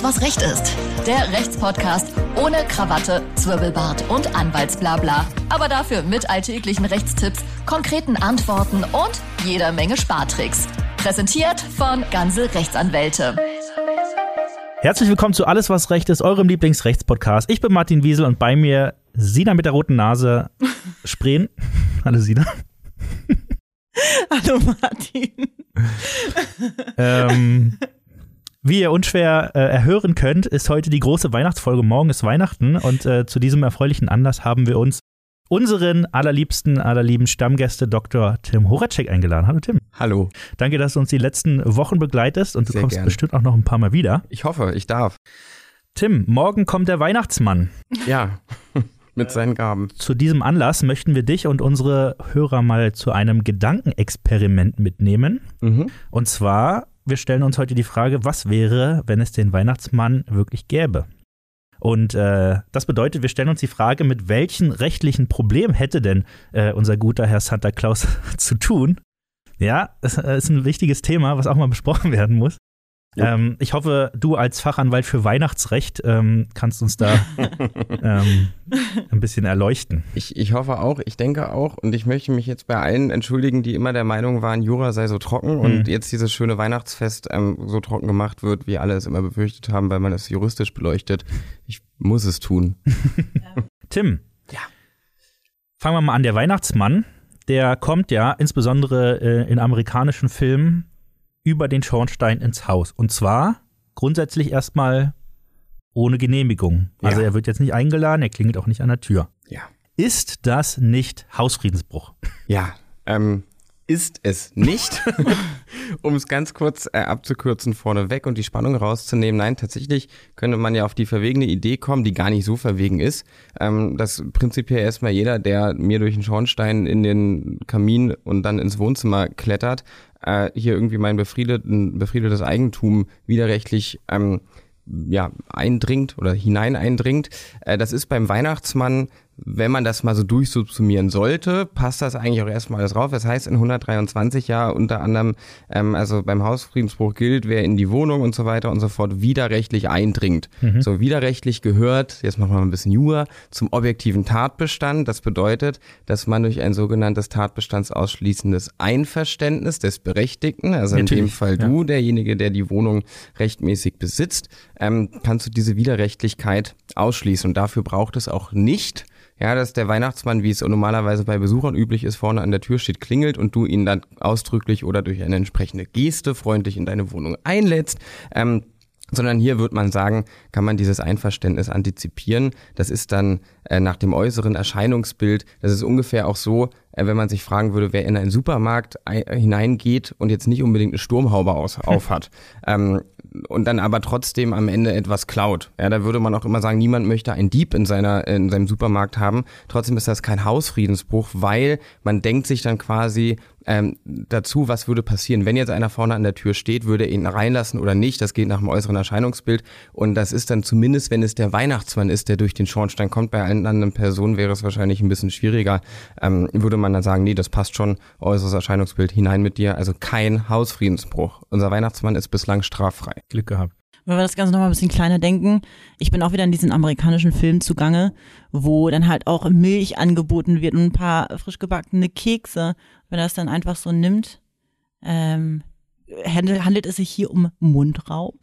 Alles, was Recht ist. Der Rechtspodcast ohne Krawatte, Zwirbelbart und Anwaltsblabla. Aber dafür mit alltäglichen Rechtstipps, konkreten Antworten und jeder Menge Spartricks. Präsentiert von Ganze Rechtsanwälte. Herzlich willkommen zu Alles, was Recht ist, eurem Lieblingsrechtspodcast. Ich bin Martin Wiesel und bei mir Sina mit der roten Nase Spreen. Hallo Sina. Hallo Martin. ähm, wie ihr unschwer äh, erhören könnt, ist heute die große Weihnachtsfolge. Morgen ist Weihnachten und äh, zu diesem erfreulichen Anlass haben wir uns unseren allerliebsten, allerlieben Stammgäste Dr. Tim Horacek eingeladen. Hallo Tim. Hallo. Danke, dass du uns die letzten Wochen begleitest und du Sehr kommst gern. bestimmt auch noch ein paar Mal wieder. Ich hoffe, ich darf. Tim, morgen kommt der Weihnachtsmann. Ja, mit seinen Gaben. Zu diesem Anlass möchten wir dich und unsere Hörer mal zu einem Gedankenexperiment mitnehmen. Mhm. Und zwar, wir stellen uns heute die Frage, was wäre, wenn es den Weihnachtsmann wirklich gäbe? Und äh, das bedeutet, wir stellen uns die Frage, mit welchen rechtlichen Problemen hätte denn äh, unser guter Herr Santa Claus zu tun? Ja, es äh, ist ein wichtiges Thema, was auch mal besprochen werden muss. Ja. Ähm, ich hoffe, du als Fachanwalt für Weihnachtsrecht ähm, kannst uns da ähm, ein bisschen erleuchten. Ich, ich hoffe auch, ich denke auch und ich möchte mich jetzt bei allen entschuldigen, die immer der Meinung waren, Jura sei so trocken und Mhm. jetzt dieses schöne Weihnachtsfest ähm, so trocken gemacht wird, wie alle es immer befürchtet haben, weil man es juristisch beleuchtet. Ich muss es tun. Tim. Ja. Fangen wir mal an. Der Weihnachtsmann, der kommt ja insbesondere äh, in amerikanischen Filmen über den Schornstein ins Haus. Und zwar grundsätzlich erstmal ohne Genehmigung. Also Ja. er wird jetzt nicht eingeladen, er klingelt auch nicht an der Tür. Ja. Ist das nicht Hausfriedensbruch? Ja, ähm, ist es nicht. um es ganz kurz äh, abzukürzen vorneweg und die Spannung rauszunehmen. Nein, tatsächlich könnte man ja auf die verwegene Idee kommen, die gar nicht so verwegen ist, ähm, dass prinzipiell erstmal jeder, der mir durch den Schornstein in den Kamin und dann ins Wohnzimmer klettert, äh, hier irgendwie mein befriedetes Eigentum widerrechtlich ähm, ja, eindringt oder hinein eindringt. Äh, das ist beim Weihnachtsmann, wenn man das mal so durchsubsumieren sollte, passt das eigentlich auch erstmal alles drauf. Das heißt in 123 ja unter anderem, ähm, also beim Hausfriedensbruch gilt, wer in die Wohnung und so weiter und so fort widerrechtlich eindringt. So widerrechtlich gehört, jetzt machen wir mal ein bisschen Jura, zum objektiven Tatbestand. Das bedeutet, dass man durch ein sogenanntes tatbestandsausschließendes Einverständnis des Berechtigten, also in dem Natürlich, Fall ja. du, derjenige, der die Wohnung rechtmäßig besitzt, ähm, kannst du diese Widerrechtlichkeit ausschließen. Und dafür braucht es auch nicht, ja, dass der Weihnachtsmann, wie es normalerweise bei Besuchern üblich ist, vorne an der Tür steht, klingelt und du ihn dann ausdrücklich oder durch eine entsprechende Geste freundlich in deine Wohnung einlädst. Ähm, sondern hier wird man sagen, kann man dieses Einverständnis antizipieren. Das ist dann äh, nach dem äußeren Erscheinungsbild, das ist ungefähr auch so, äh, wenn man sich fragen würde, wer in einen Supermarkt ei- hineingeht und jetzt nicht unbedingt eine Sturmhaube aus, auf hat. Ähm, und dann aber trotzdem am Ende etwas klaut. Ja, da würde man auch immer sagen, niemand möchte einen Dieb in seiner in seinem Supermarkt haben. Trotzdem ist das kein Hausfriedensbruch, weil man denkt sich dann quasi ähm, dazu, was würde passieren, wenn jetzt einer vorne an der Tür steht, würde er ihn reinlassen oder nicht. Das geht nach dem äußeren Erscheinungsbild und das ist dann zumindest, wenn es der Weihnachtsmann ist, der durch den Schornstein kommt. Bei allen anderen Personen wäre es wahrscheinlich ein bisschen schwieriger. Ähm, würde man dann sagen, nee, das passt schon, äußeres Erscheinungsbild hinein mit dir. Also kein Hausfriedensbruch. Unser Weihnachtsmann ist bislang straffrei. Glück gehabt. Wenn wir das Ganze nochmal ein bisschen kleiner denken, ich bin auch wieder in diesen amerikanischen Filmen zugange, wo dann halt auch Milch angeboten wird und ein paar frisch gebackene Kekse. Wenn er das dann einfach so nimmt, ähm, handelt, handelt es sich hier um Mundraub?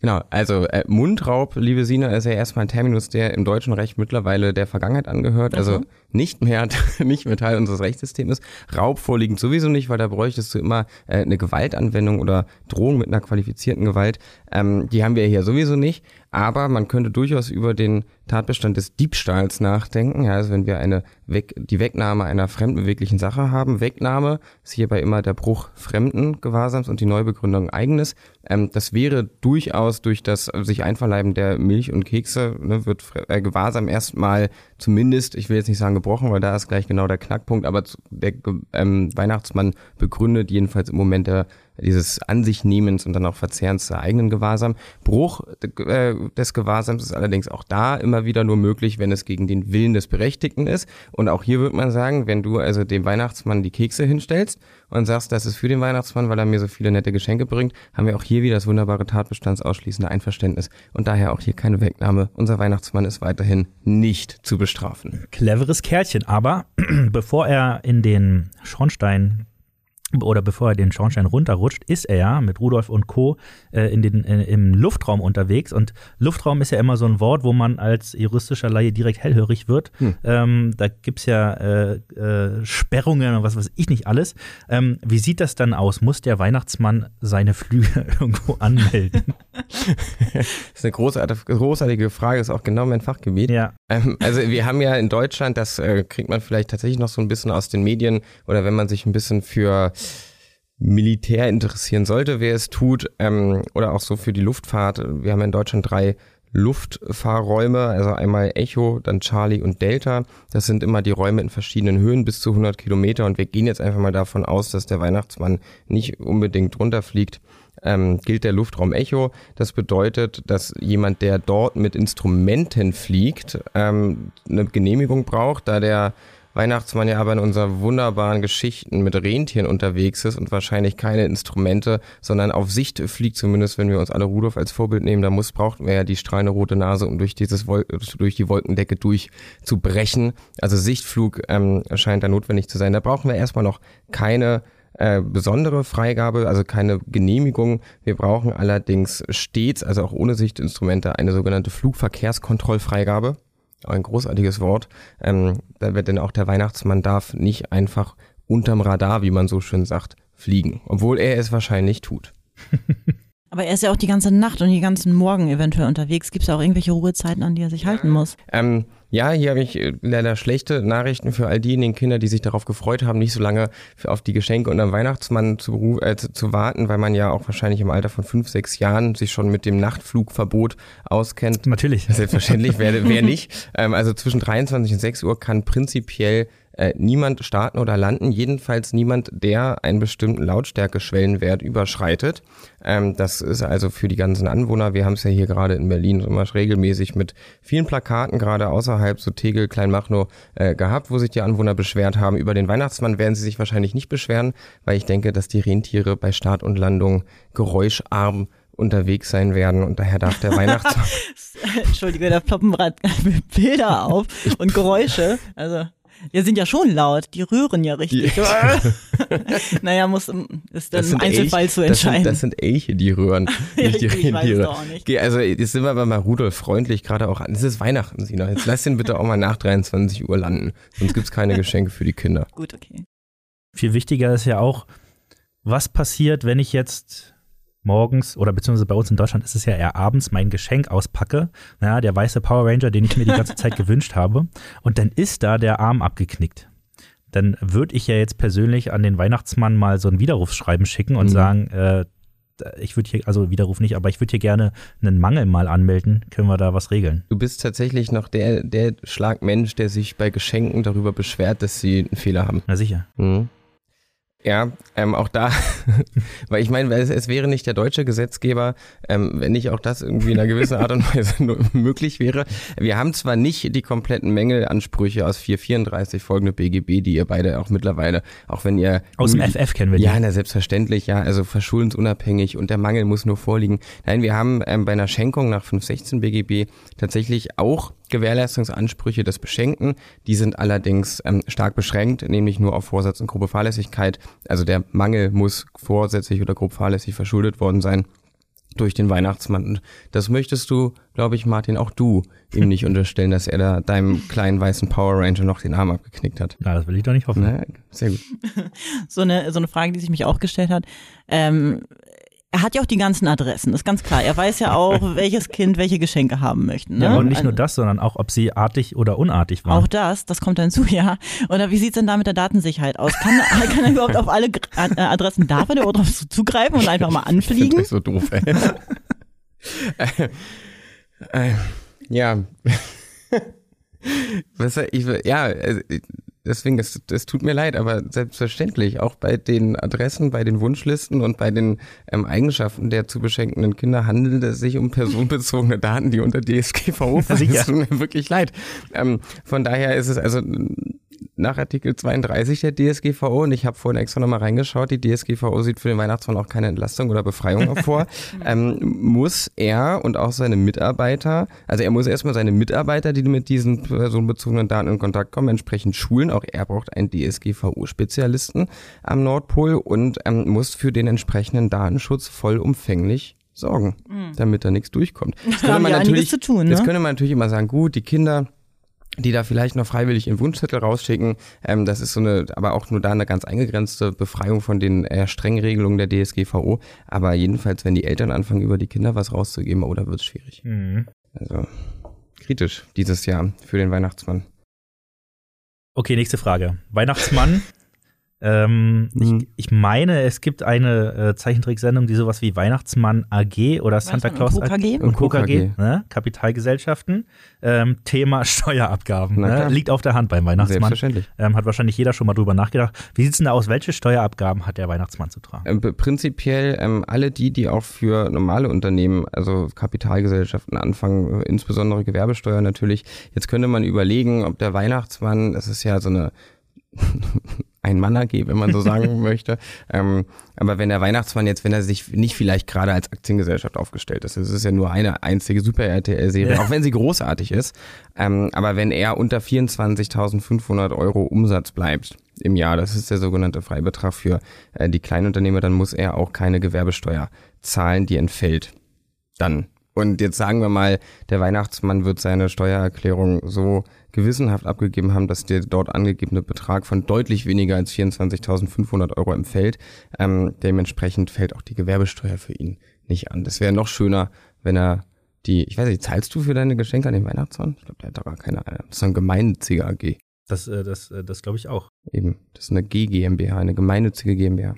Genau, also äh, Mundraub, liebe Sina, ist ja erstmal ein Terminus, der im deutschen Recht mittlerweile der Vergangenheit angehört, also so. nicht mehr nicht mehr Teil unseres Rechtssystems ist. Raub vorliegend sowieso nicht, weil da bräuchtest du immer äh, eine Gewaltanwendung oder Drohung mit einer qualifizierten Gewalt. Ähm, die haben wir hier sowieso nicht, aber man könnte durchaus über den Tatbestand des Diebstahls nachdenken. Ja, also wenn wir eine Weg, die Wegnahme einer fremdbeweglichen Sache haben, Wegnahme ist hierbei immer der Bruch fremden Gewahrsams und die Neubegründung eigenes. Ähm, das wäre durchaus durch das sich Einverleiben der Milch und Kekse, ne, wird äh, Gewahrsam erstmal zumindest, ich will jetzt nicht sagen gebrochen, weil da ist gleich genau der Knackpunkt, aber der ähm, Weihnachtsmann begründet jedenfalls im Moment der dieses An sich Nehmens und dann auch Verzehrens der eigenen Gewahrsam. Bruch äh, des Gewahrsams ist allerdings auch da immer wieder nur möglich, wenn es gegen den Willen des Berechtigten ist. Und auch hier würde man sagen, wenn du also dem Weihnachtsmann die Kekse hinstellst und sagst, das ist für den Weihnachtsmann, weil er mir so viele nette Geschenke bringt, haben wir auch hier wieder das wunderbare tatbestandsausschließende Einverständnis und daher auch hier keine Wegnahme. Unser Weihnachtsmann ist weiterhin nicht zu bestrafen. Cleveres Kerlchen, aber bevor er in den Schornstein oder bevor er den Schornstein runterrutscht, ist er ja mit Rudolf und Co. Äh, in den, äh, im Luftraum unterwegs. Und Luftraum ist ja immer so ein Wort, wo man als juristischer Laie direkt hellhörig wird. Hm. Ähm, da gibt's ja äh, äh, Sperrungen und was weiß ich nicht alles. Ähm, wie sieht das dann aus? Muss der Weihnachtsmann seine Flüge irgendwo anmelden? das ist eine großartige, großartige Frage, ist auch genau mein Fachgebiet. Ja. Ähm, also wir haben ja in Deutschland, das äh, kriegt man vielleicht tatsächlich noch so ein bisschen aus den Medien oder wenn man sich ein bisschen für Militär interessieren sollte, wer es tut, ähm, oder auch so für die Luftfahrt. Wir haben in Deutschland drei Luftfahrräume, also einmal Echo, dann Charlie und Delta. Das sind immer die Räume in verschiedenen Höhen bis zu 100 Kilometer und wir gehen jetzt einfach mal davon aus, dass der Weihnachtsmann nicht unbedingt runterfliegt. Ähm, gilt der Luftraum Echo. Das bedeutet, dass jemand, der dort mit Instrumenten fliegt, ähm, eine Genehmigung braucht, da der Weihnachtsmann ja aber in unserer wunderbaren Geschichten mit Rentieren unterwegs ist und wahrscheinlich keine Instrumente, sondern auf Sicht fliegt, zumindest wenn wir uns alle Rudolf als Vorbild nehmen, da muss, braucht man ja die strahlende rote Nase, um durch dieses Wol durch die Wolkendecke durchzubrechen. Also Sichtflug ähm, scheint da notwendig zu sein. Da brauchen wir erstmal noch keine äh, besondere Freigabe, also keine Genehmigung. Wir brauchen allerdings stets, also auch ohne Sichtinstrumente, eine sogenannte Flugverkehrskontrollfreigabe ein großartiges Wort. Ähm, da wird denn auch der Weihnachtsmann darf nicht einfach unterm Radar, wie man so schön sagt, fliegen, obwohl er es wahrscheinlich tut. Aber er ist ja auch die ganze Nacht und die ganzen Morgen eventuell unterwegs. Gibt es auch irgendwelche Ruhezeiten, an die er sich halten muss? Ähm, ja, hier habe ich äh, leider schlechte Nachrichten für all diejenigen Kinder, die sich darauf gefreut haben, nicht so lange auf die Geschenke und am Weihnachtsmann zu, äh, zu, zu, warten, weil man ja auch wahrscheinlich im Alter von fünf, sechs Jahren sich schon mit dem Nachtflugverbot auskennt. Natürlich. Selbstverständlich, wer, wer nicht. Ähm, also zwischen 23 und 6 Uhr kann prinzipiell äh, niemand starten oder landen, jedenfalls niemand, der einen bestimmten Lautstärke-Schwellenwert überschreitet. Ähm, das ist also für die ganzen Anwohner, wir haben es ja hier gerade in Berlin immer regelmäßig mit vielen Plakaten, gerade außerhalb so Tegel, Kleinmachnow, äh, gehabt, wo sich die Anwohner beschwert haben. Über den Weihnachtsmann werden sie sich wahrscheinlich nicht beschweren, weil ich denke, dass die Rentiere bei Start und Landung geräuscharm unterwegs sein werden und daher darf der Weihnachtsmann. Entschuldige, da ploppen gerade Bilder auf und Geräusche. Also die sind ja schon laut, die rühren ja richtig. Ja. naja, muss ist dann im Einzelfall Elch, zu entscheiden. Das sind, das sind Elche, die rühren, nicht die ich Rentiere. Weiß auch nicht. Also jetzt sind wir aber mal Rudolf freundlich gerade auch an. Es ist Weihnachten, Sina. Jetzt lass den bitte auch mal nach 23 Uhr landen. Sonst gibt's keine Geschenke für die Kinder. Gut, okay. Viel wichtiger ist ja auch, was passiert, wenn ich jetzt morgens oder beziehungsweise bei uns in Deutschland ist es ja eher abends mein Geschenk auspacke, naja, der weiße Power Ranger, den ich mir die ganze Zeit gewünscht habe, und dann ist da der Arm abgeknickt. Dann würde ich ja jetzt persönlich an den Weihnachtsmann mal so ein Widerrufsschreiben schicken und mhm. sagen, äh, ich würde hier, also Widerruf nicht, aber ich würde hier gerne einen Mangel mal anmelden. Können wir da was regeln? Du bist tatsächlich noch der, der Schlagmensch, der sich bei Geschenken darüber beschwert, dass sie einen Fehler haben. Na sicher. Mhm. Ja, ähm, auch da, weil ich meine, es, es wäre nicht der deutsche Gesetzgeber, ähm, wenn nicht auch das irgendwie in einer gewissen Art und Weise möglich wäre. Wir haben zwar nicht die kompletten Mängelansprüche aus 434 folgende BGB, die ihr beide auch mittlerweile, auch wenn ihr... Aus dem FF kennen wir die. Ja, na, selbstverständlich, ja, also verschuldensunabhängig und der Mangel muss nur vorliegen. Nein, wir haben ähm, bei einer Schenkung nach 516 BGB tatsächlich auch Gewährleistungsansprüche des Beschenkten. Die sind allerdings ähm, stark beschränkt, nämlich nur auf Vorsatz und grobe Fahrlässigkeit. Also der Mangel muss vorsätzlich oder grob fahrlässig verschuldet worden sein durch den Weihnachtsmann. Und das möchtest du, glaube ich, Martin, auch du ihm nicht unterstellen, dass er da deinem kleinen weißen Power Ranger noch den Arm abgeknickt hat. Na, das will ich doch nicht hoffen. Na, sehr gut. so, eine, so eine Frage, die sich mich auch gestellt hat. Ähm, er hat ja auch die ganzen Adressen, ist ganz klar. Er weiß ja auch, welches Kind welche Geschenke haben möchte. Ne? Ja, und nicht nur das, sondern auch, ob sie artig oder unartig waren. Auch das, das kommt dann zu, ja. Oder wie sieht's denn da mit der Datensicherheit aus? Kann, kann er überhaupt auf alle äh, Adressen, darf er darauf zugreifen und einfach mal anfliegen? Das ist so doof, ey. äh, äh, ja. Was, ich, ja, also, deswegen, es, es tut mir leid, aber selbstverständlich, auch bei den Adressen, bei den Wunschlisten und bei den ähm, Eigenschaften der zu beschenkenden Kinder handelt es sich um personenbezogene Daten, die unter DSGVO fallen. Es tut mir wirklich leid. Ähm, von daher ist es also nach Artikel 32 der DSGVO und ich habe vorhin extra nochmal reingeschaut, die DSGVO sieht für den Weihnachtsmann auch keine Entlastung oder Befreiung vor, ähm, muss er und auch seine Mitarbeiter, also er muss erstmal seine Mitarbeiter, die mit diesen personenbezogenen Daten in Kontakt kommen, entsprechend schulen. Auch er braucht einen DSGVO-Spezialisten am Nordpol und ähm, muss für den entsprechenden Datenschutz vollumfänglich sorgen, mhm. damit da nichts durchkommt. Das könnte man natürlich, tun, ne? das könnte man natürlich immer sagen, gut, die Kinder die da vielleicht noch freiwillig ihren Wunschzettel rausschicken. Ähm, das ist so eine, aber auch nur da eine ganz eingegrenzte Befreiung von den eher strengen Regelungen der DSGVO. Aber jedenfalls, wenn die Eltern anfangen, über die Kinder was rauszugeben, oder oh, wird es schwierig. Mhm. Also kritisch dieses Jahr für den Weihnachtsmann. Okay, nächste Frage. Weihnachtsmann Ähm, mhm. ich, ich, meine, es gibt eine äh, Zeichentricksendung, die sowas wie Weihnachtsmann AG oder Santa Claus und KG, und KG, ne? Kapitalgesellschaften. Ähm, Thema Steuerabgaben. Ne? Liegt auf der Hand beim Weihnachtsmann. Selbstverständlich. Ähm, hat wahrscheinlich jeder schon mal drüber nachgedacht. Wie sieht es denn da aus? Welche Steuerabgaben hat der Weihnachtsmann zu tragen? Ähm, prinzipiell ähm, alle die, die auch für normale Unternehmen, also Kapitalgesellschaften anfangen, insbesondere Gewerbesteuer natürlich. Jetzt könnte man überlegen, ob der Weihnachtsmann, das ist ja so eine ein Mann AG, wenn man so sagen möchte. Ähm, aber wenn der Weihnachtsmann jetzt, wenn er sich nicht vielleicht gerade als Aktiengesellschaft aufgestellt ist, es ist ja nur eine einzige Super-RTL-Serie, ja. auch wenn sie großartig ist, ähm, aber wenn er unter 24.500 Euro Umsatz bleibt im Jahr, das ist der sogenannte Freibetrag für äh, die Kleinunternehmer, dann muss er auch keine Gewerbesteuer zahlen, die entfällt. Dann. Und jetzt sagen wir mal, der Weihnachtsmann wird seine Steuererklärung so gewissenhaft abgegeben haben, dass der dort angegebene Betrag von deutlich weniger als 24.500 Euro empfällt. Ähm, dementsprechend fällt auch die Gewerbesteuer für ihn nicht an. Das wäre noch schöner, wenn er die, ich weiß nicht, zahlst du für deine Geschenke an den Weihnachtsmann? Ich glaube, der hat da gar keine, das ist ein gemeinnütziger AG. Das, äh, das, äh, das glaube ich auch. Eben, das ist eine G GmbH, eine gemeinnützige GmbH.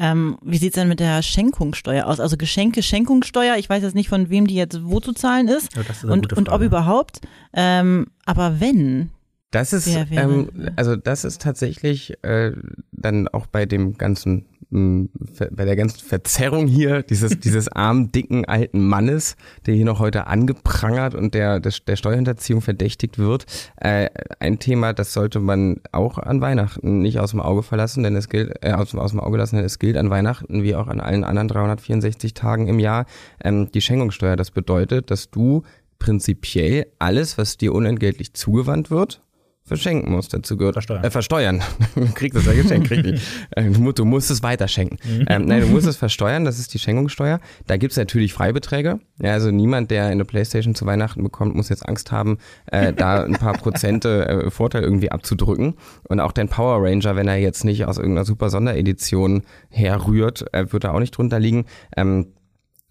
Ähm, wie sieht's denn mit der Schenkungssteuer aus? Also Geschenke, Schenkungssteuer, ich weiß jetzt nicht, von wem die jetzt wo zu zahlen ist, ja, ist und, und ob überhaupt. Ähm, aber wenn, das ist, ähm, also das ist tatsächlich äh, dann auch bei dem ganzen bei der ganzen Verzerrung hier dieses, dieses armen, dicken, alten Mannes, der hier noch heute angeprangert und der, der, der Steuerhinterziehung verdächtigt wird, äh, ein Thema, das sollte man auch an Weihnachten nicht aus dem Auge verlassen, denn es gilt, äh, aus, aus dem Auge lassen, denn es gilt an Weihnachten wie auch an allen anderen 364 Tagen im Jahr ähm, die Schenkungssteuer. Das bedeutet, dass du prinzipiell alles, was dir unentgeltlich zugewandt wird, verschenken musst. Dazu gehört versteuern. Äh, versteuern. du kriegst das ja geschenkt, richtig. Äh, du, musst es weiterschenken. Mhm. Ähm, nein, du musst es versteuern, das ist die Schenkungssteuer. Da gibt's natürlich Freibeträge. Ja, also niemand, der eine Playstation zu Weihnachten bekommt, muss jetzt Angst haben, äh, da ein paar Prozente äh, Vorteil irgendwie abzudrücken. Und auch dein Power Ranger, wenn er jetzt nicht aus irgendeiner super Sonderedition herrührt, äh, wird da auch nicht drunter liegen. Ähm,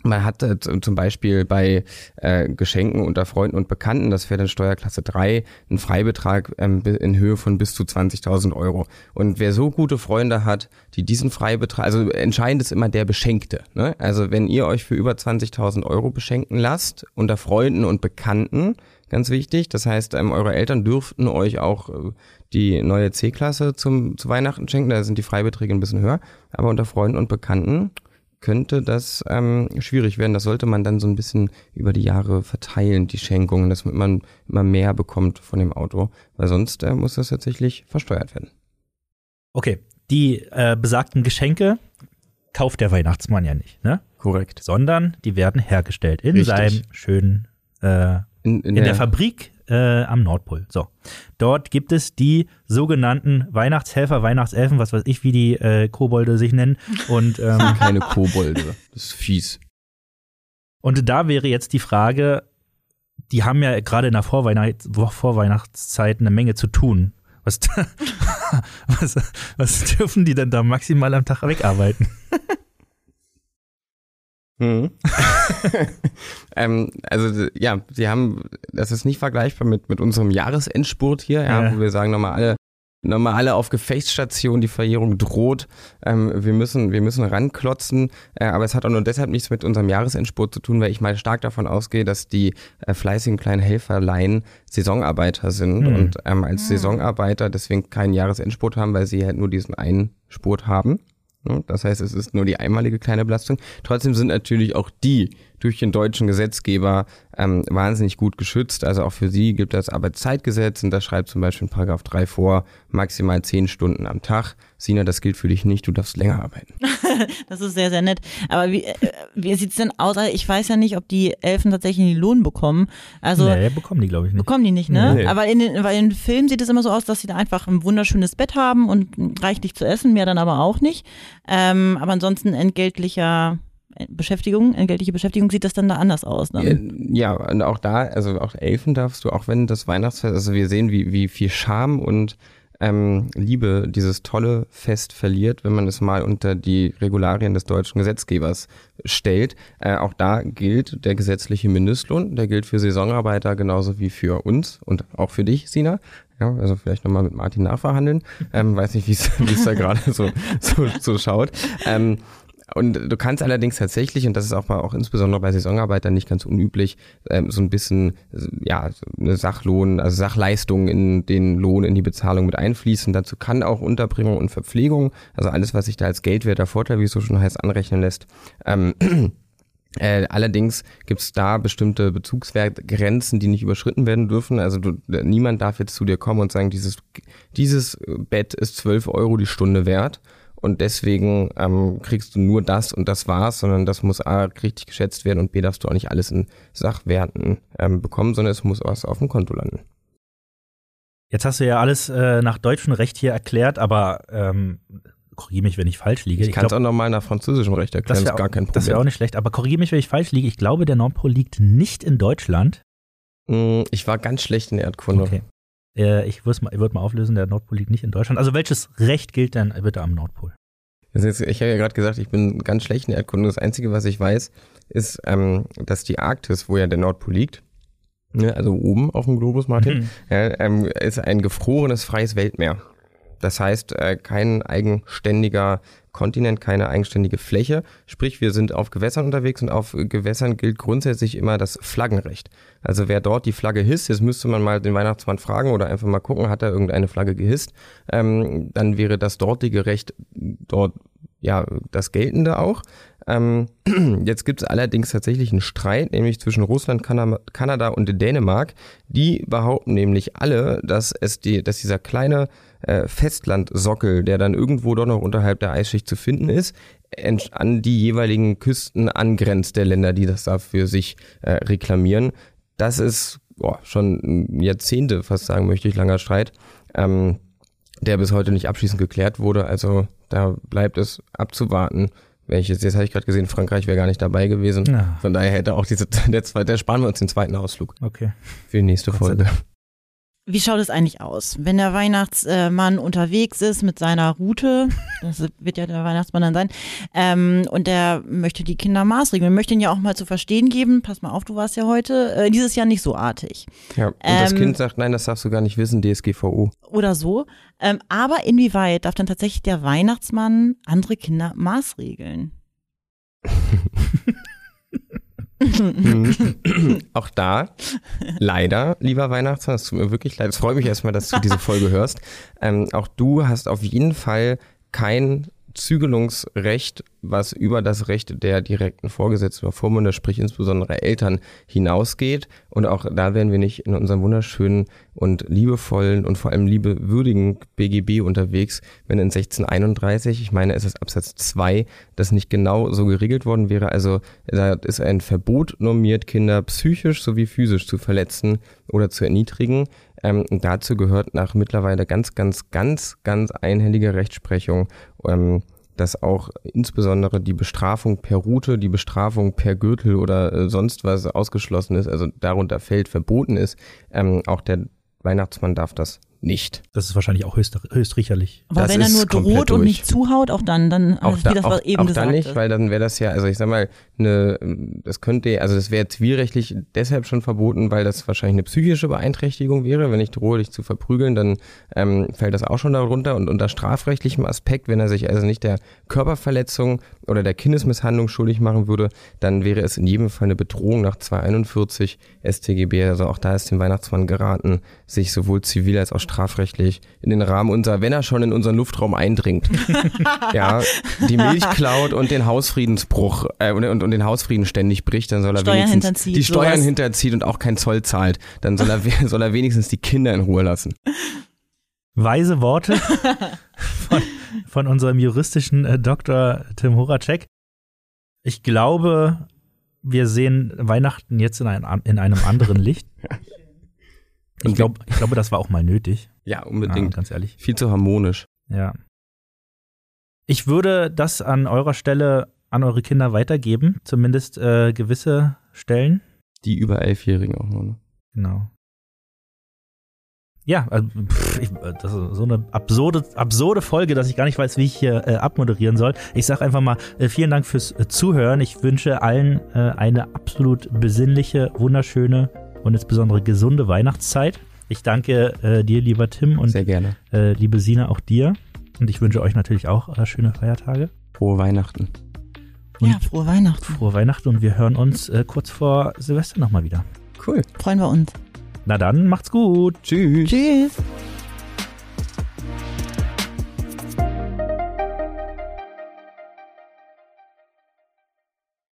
man hat äh, zum Beispiel bei äh, Geschenken unter Freunden und Bekannten, das wäre dann Steuerklasse 3, einen Freibetrag ähm, in Höhe von bis zu 20.000 Euro. Und wer so gute Freunde hat, die diesen Freibetrag, also entscheidend ist immer der Beschenkte. Ne? Also wenn ihr euch für über 20.000 Euro beschenken lasst, unter Freunden und Bekannten, ganz wichtig, das heißt, ähm, eure Eltern dürften euch auch äh, die neue C-Klasse zum zu Weihnachten schenken, da sind die Freibeträge ein bisschen höher, aber unter Freunden und Bekannten könnte das ähm, schwierig werden. Das sollte man dann so ein bisschen über die Jahre verteilen, die Schenkungen, dass man immer mehr bekommt von dem Auto, weil sonst äh, muss das tatsächlich versteuert werden. Okay, die äh, besagten Geschenke kauft der Weihnachtsmann ja nicht, ne? Korrekt. Sondern die werden hergestellt in Richtig. seinem schönen äh, in, in, in der, der, Fabrik äh, am Nordpol. So. Dort gibt es die sogenannten Weihnachtshelfer, Weihnachtselfen, was weiß ich, wie die äh, Kobolde sich nennen. Und, ähm, Keine Kobolde. Das ist fies. Und da wäre jetzt die Frage, die haben ja gerade in der Vorweihnachts Vorweihnachtszeit eine Menge zu tun. Was, was, was dürfen die denn da maximal am Tag wegarbeiten? Mhm. ähm, also ja, sie haben, das ist nicht vergleichbar mit, mit unserem Jahresendspurt hier, ja, ja. wo wir sagen nochmal alle nochmal alle auf Gefechtsstation, die Verjährung droht. Ähm, wir, müssen, wir müssen ranklotzen, äh, aber es hat auch nur deshalb nichts mit unserem Jahresendspurt zu tun, weil ich mal stark davon ausgehe, dass die äh, fleißigen kleinen Helferlein Saisonarbeiter sind mhm. und ähm, als mhm. Saisonarbeiter deswegen keinen Jahresendspurt haben, weil sie halt nur diesen einen Spurt haben. Das heißt, es ist nur die einmalige kleine Belastung. Trotzdem sind natürlich auch die durch den deutschen Gesetzgeber ähm, wahnsinnig gut geschützt. Also auch für sie gibt das Arbeitszeitgesetz und da schreibt zum Beispiel in Paragraph 3 vor, maximal zehn Stunden am Tag. Sina, das gilt für dich nicht, du darfst länger arbeiten. das ist sehr, sehr nett. Aber wie, äh, wie sieht's denn aus? Also ich weiß ja nicht, ob die Elfen tatsächlich den Lohn bekommen. Also, nee, bekommen die, glaube ich, nicht. Bekommen die nicht, ne? Nee. Aber in den, weil in den Filmen sieht es immer so aus, dass sie da einfach ein wunderschönes Bett haben und reichlich zu essen, mehr dann aber auch nicht. Ähm, aber ansonsten entgeltlicher Beschäftigung, entgeltliche Beschäftigung, sieht das dann da anders aus? Dann? Ja, und auch da, also auch Elfen darfst du, auch wenn das Weihnachtsfest, also wir sehen, wie, wie viel Charme und ähm, Liebe dieses tolle Fest verliert, wenn man es mal unter die Regularien des deutschen Gesetzgebers stellt. Äh, auch da gilt der gesetzliche Mindestlohn, der gilt für Saisonarbeiter genauso wie für uns und auch für dich, Sina. Ja, also vielleicht nochmal mit Martin nachverhandeln. Ähm, weiß nicht, wie es da gerade so, so, so schaut. Ähm, und du kannst allerdings tatsächlich, und das ist auch mal auch insbesondere bei Saisonarbeitern nicht ganz unüblich, ähm, so ein bisschen, ja, eine Sachlohn, also Sachleistung in den Lohn, in die Bezahlung mit einfließen. Dazu kann auch Unterbringung und Verpflegung, also alles, was sich da als geldwerter Vorteil, wie es so schon heißt, anrechnen lässt, ähm, Äh, allerdings gibt es da bestimmte Bezugswertgrenzen, die nicht überschritten werden dürfen. Also du, niemand darf jetzt zu dir kommen und sagen, dieses, dieses Bett ist 12 Euro die Stunde wert und deswegen ähm, kriegst du nur das und das war's, sondern das muss A richtig geschätzt werden und B darfst du auch nicht alles in Sachwerten ähm, bekommen, sondern es muss was auf dem Konto landen. Jetzt hast du ja alles äh, nach deutschem Recht hier erklärt, aber ähm, korrigiere mich, wenn ich falsch liege. Ich, ich kann es auch nochmal nach französischem Recht erklären, das ist gar kein Problem. Das wäre auch nicht schlecht, aber korrigiere mich, wenn ich falsch liege. Ich glaube, der Nordpol liegt nicht in Deutschland. Mm, ich war ganz schlecht in Erdkunde. Okay. Äh, ich würde mal, würd mal auflösen, der Nordpol liegt nicht in Deutschland. Also welches Recht gilt denn bitte am Nordpol? Jetzt, ich habe ja gerade gesagt, ich bin ganz schlecht in Erdkunde. Das Einzige, was ich weiß, ist, ähm, dass die Arktis, wo ja der Nordpol liegt, ne, also oben auf dem Globus, Martin, mhm. ja, ähm, ist ein gefrorenes freies Weltmeer. Das heißt, äh, kein eigenständiger Kontinent, keine eigenständige Fläche. Sprich, wir sind auf Gewässern unterwegs und auf Gewässern gilt grundsätzlich immer das Flaggenrecht. Also wer dort die Flagge hisst, jetzt müsste man mal den Weihnachtsmann fragen oder einfach mal gucken, hat er irgendeine Flagge gehisst, ähm, dann wäre das dortige Recht dort ja das geltende auch. Ähm, jetzt gibt es allerdings tatsächlich einen Streit, nämlich zwischen Russland, Kanada und Dänemark. Die behaupten nämlich alle, dass es die, dass dieser kleine äh, Festlandsockel, der dann irgendwo doch noch unterhalb der Eisschicht zu finden ist, an die jeweiligen Küsten angrenzt der Länder, die das da für sich äh, reklamieren. Das ist boah, schon Jahrzehnte, fast sagen möchte ich, langer Streit, ähm, der bis heute nicht abschließend geklärt wurde. Also da bleibt es abzuwarten, welches, jetzt habe ich gerade gesehen, Frankreich wäre gar nicht dabei gewesen. Ja. Von daher hätte auch diese, der zweite, der sparen wir uns den zweiten Ausflug. Okay. Für die nächste Folge. Wie schaut es eigentlich aus? Wenn der Weihnachtsmann unterwegs ist mit seiner Route, das wird ja der Weihnachtsmann dann sein, ähm, und der möchte die Kinder maßregeln, möchte ihnen ja auch mal zu verstehen geben, pass mal auf, du warst ja heute äh, dieses Jahr nicht so artig. Ja, und ähm, das Kind sagt, nein, das darfst du gar nicht wissen, DSGVO. Oder so. Ähm, aber inwieweit darf dann tatsächlich der Weihnachtsmann andere Kinder maßregeln? Auch da, leider, lieber Weihnachtsmann, es tut mir wirklich leid, es freut mich erstmal, dass du diese Folge hörst. Ähm, auch du hast auf jeden Fall kein Zügelungsrecht, was über das Recht der direkten Vorgesetzten oder Vormünder, sprich insbesondere Eltern, hinausgeht. Und auch da werden wir nicht in unserem wunderschönen und liebevollen und vor allem liebewürdigen BGB unterwegs, wenn in 1631, ich meine, es ist Absatz 2, das nicht genau so geregelt worden wäre. Also da ist ein Verbot normiert, Kinder psychisch sowie physisch zu verletzen oder zu erniedrigen. Ähm, dazu gehört nach mittlerweile ganz, ganz, ganz, ganz einhelliger Rechtsprechung, ähm, dass auch insbesondere die Bestrafung per Route, die Bestrafung per Gürtel oder äh, sonst was ausgeschlossen ist, also darunter fällt, verboten ist. Ähm, auch der Weihnachtsmann darf das nicht. Das ist wahrscheinlich auch höchst, höchst richterlich. Aber Das wenn er nur droht und durch. nicht zuhaut, auch dann, dann Auch, da, wie das auch, eben auch gesagt dann nicht, ist. weil dann wäre das ja, also ich sag mal, eine, das könnte, also das wäre zivilrechtlich deshalb schon verboten, weil das wahrscheinlich eine psychische Beeinträchtigung wäre. Wenn ich drohe, dich zu verprügeln, dann ähm, fällt das auch schon darunter. Und unter strafrechtlichem Aspekt, wenn er sich also nicht der Körperverletzung oder der Kindesmisshandlung schuldig machen würde, dann wäre es in jedem Fall eine Bedrohung nach 241 StGB. Also auch da ist dem Weihnachtsmann geraten, sich sowohl zivil als auch strafrechtlich in den Rahmen unserer, wenn er schon in unseren Luftraum eindringt, ja, die Milch klaut und den Hausfriedensbruch äh, und, und, und den Hausfrieden ständig bricht, dann soll er Steuern wenigstens hinterzieht, die Steuern sowas. hinterzieht und auch keinen Zoll zahlt. Dann soll er, soll er wenigstens die Kinder in Ruhe lassen. Weise Worte von, von unserem juristischen äh, Dr. Tim Horacek. Ich glaube, wir sehen Weihnachten jetzt in, ein, in einem anderen Licht. Ich, glaub, ich glaube, das war auch mal nötig. Ja, unbedingt. ganz ehrlich. Viel zu harmonisch. Ja. Ich würde das an eurer Stelle an eure Kinder weitergeben, zumindest äh, gewisse Stellen. Die über Elfjährigen auch noch. Ne? Genau. Ja, also, pff, ich, äh, das ist so eine absurde, absurde Folge, dass ich gar nicht weiß, wie ich hier äh, abmoderieren soll. Ich sage einfach mal äh, vielen Dank fürs äh, Zuhören. Ich wünsche allen äh, eine absolut besinnliche, wunderschöne und insbesondere gesunde Weihnachtszeit. Ich danke äh, dir, lieber Tim, und Sehr gerne. äh, liebe Sina, auch dir. Und ich wünsche euch natürlich auch äh, schöne Feiertage. Frohe Weihnachten. Und ja, frohe Weihnachten. frohe Weihnachten und wir hören uns äh, kurz vor Silvester nochmal wieder. Cool. Freuen wir uns. Na dann, macht's gut. Tschüss. Tschüss.